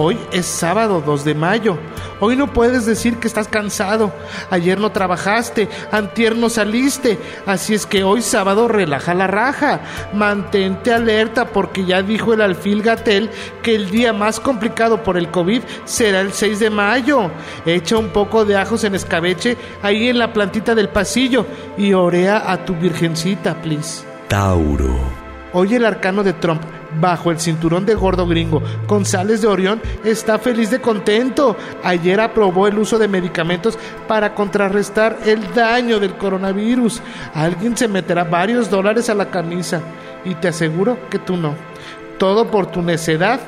Hoy es sábado 2 de mayo. Hoy no puedes decir que estás cansado. Ayer no trabajaste, antier no saliste. Así es que hoy sábado relaja la raja. Mantente alerta porque ya dijo el alfil Gatel que el día más complicado por el COVID será el 6 de mayo. Echa un poco de ajos en escabeche ahí en la plantita del pasillo y orea a tu virgencita, please. Tauro. Hoy el arcano de Trump bajo el cinturón de gordo gringo. González de Orión está feliz de contento. Ayer aprobó el uso de medicamentos para contrarrestar el daño del coronavirus. Alguien se meterá varios dólares a la camisa y te aseguro que tú no. Todo por tu necedad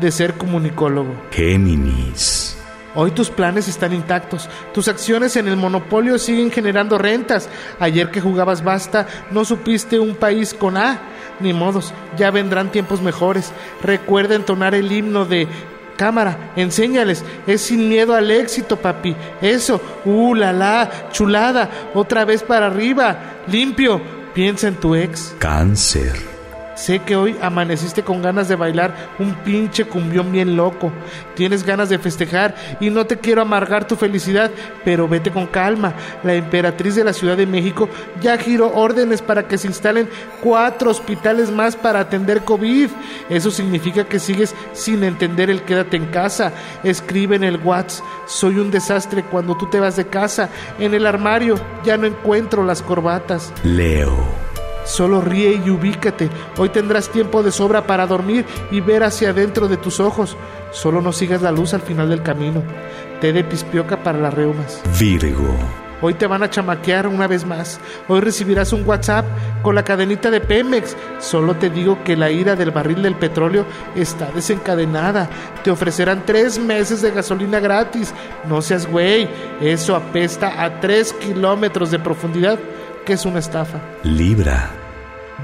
de ser comunicólogo. Géminis. Hoy tus planes están intactos, tus acciones en el monopolio siguen generando rentas. Ayer que jugabas basta, no supiste un país con A. Ni modos, ya vendrán tiempos mejores. Recuerda entonar el himno de cámara, enséñales, es sin miedo al éxito, papi. Eso, uh, la la, chulada, otra vez para arriba, limpio. Piensa en tu ex. Cáncer. Sé que hoy amaneciste con ganas de bailar un pinche cumbión bien loco. Tienes ganas de festejar y no te quiero amargar tu felicidad, pero vete con calma. La emperatriz de la Ciudad de México ya giró órdenes para que se instalen cuatro hospitales más para atender COVID. Eso significa que sigues sin entender el quédate en casa. Escribe en el WhatsApp, soy un desastre cuando tú te vas de casa. En el armario ya no encuentro las corbatas. Leo. Solo ríe y ubícate. Hoy tendrás tiempo de sobra para dormir y ver hacia adentro de tus ojos. Solo no sigas la luz al final del camino. Té de pispioca para las reumas. Virgo. Hoy te van a chamaquear una vez más. Hoy recibirás un WhatsApp con la cadenita de Pemex. Solo te digo que la ira del barril del petróleo está desencadenada. Te ofrecerán tres meses de gasolina gratis. No seas güey. Eso apesta a tres kilómetros de profundidad que es una estafa. Libra.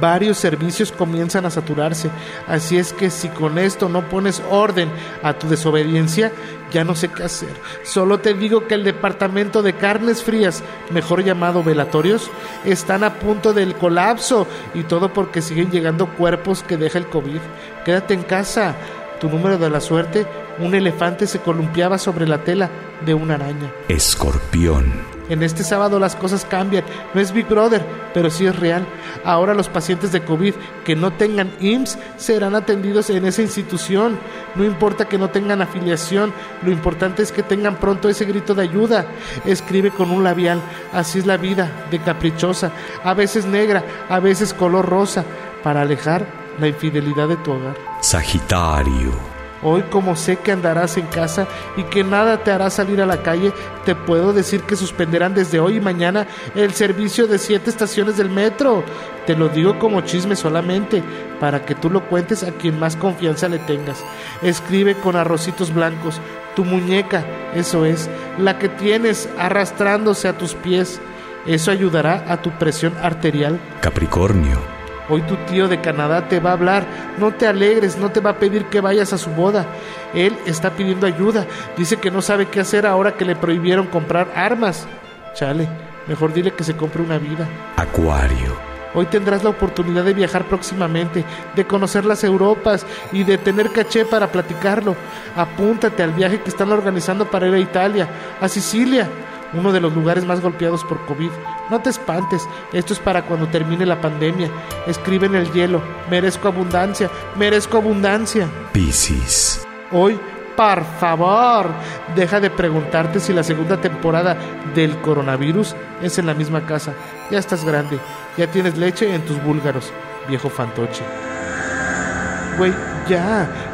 Varios servicios comienzan a saturarse, así es que si con esto no pones orden a tu desobediencia, ya no sé qué hacer. Solo te digo que el departamento de carnes frías, mejor llamado velatorios, están a punto del colapso y todo porque siguen llegando cuerpos que deja el COVID. Quédate en casa. Tu número de la suerte, un elefante se columpiaba sobre la tela de una araña. Escorpión. En este sábado las cosas cambian. No es Big Brother, pero sí es real. Ahora los pacientes de COVID que no tengan IMSS serán atendidos en esa institución. No importa que no tengan afiliación, lo importante es que tengan pronto ese grito de ayuda. Escribe con un labial. Así es la vida, de caprichosa, a veces negra, a veces color rosa, para alejar la infidelidad de tu hogar. Sagitario. Hoy como sé que andarás en casa y que nada te hará salir a la calle, te puedo decir que suspenderán desde hoy y mañana el servicio de siete estaciones del metro. Te lo digo como chisme solamente, para que tú lo cuentes a quien más confianza le tengas. Escribe con arrocitos blancos, tu muñeca, eso es, la que tienes arrastrándose a tus pies. Eso ayudará a tu presión arterial. Capricornio. Hoy tu tío de Canadá te va a hablar. No te alegres, no te va a pedir que vayas a su boda. Él está pidiendo ayuda. Dice que no sabe qué hacer ahora que le prohibieron comprar armas. Chale, mejor dile que se compre una vida. Acuario. Hoy tendrás la oportunidad de viajar próximamente, de conocer las Europas y de tener caché para platicarlo. Apúntate al viaje que están organizando para ir a Italia, a Sicilia uno de los lugares más golpeados por COVID. No te espantes, esto es para cuando termine la pandemia. Escribe en el hielo, merezco abundancia, merezco abundancia. Piscis. Hoy, por favor, deja de preguntarte si la segunda temporada del coronavirus es en la misma casa. Ya estás grande, ya tienes leche en tus búlgaros, viejo fantoche. Güey, ya,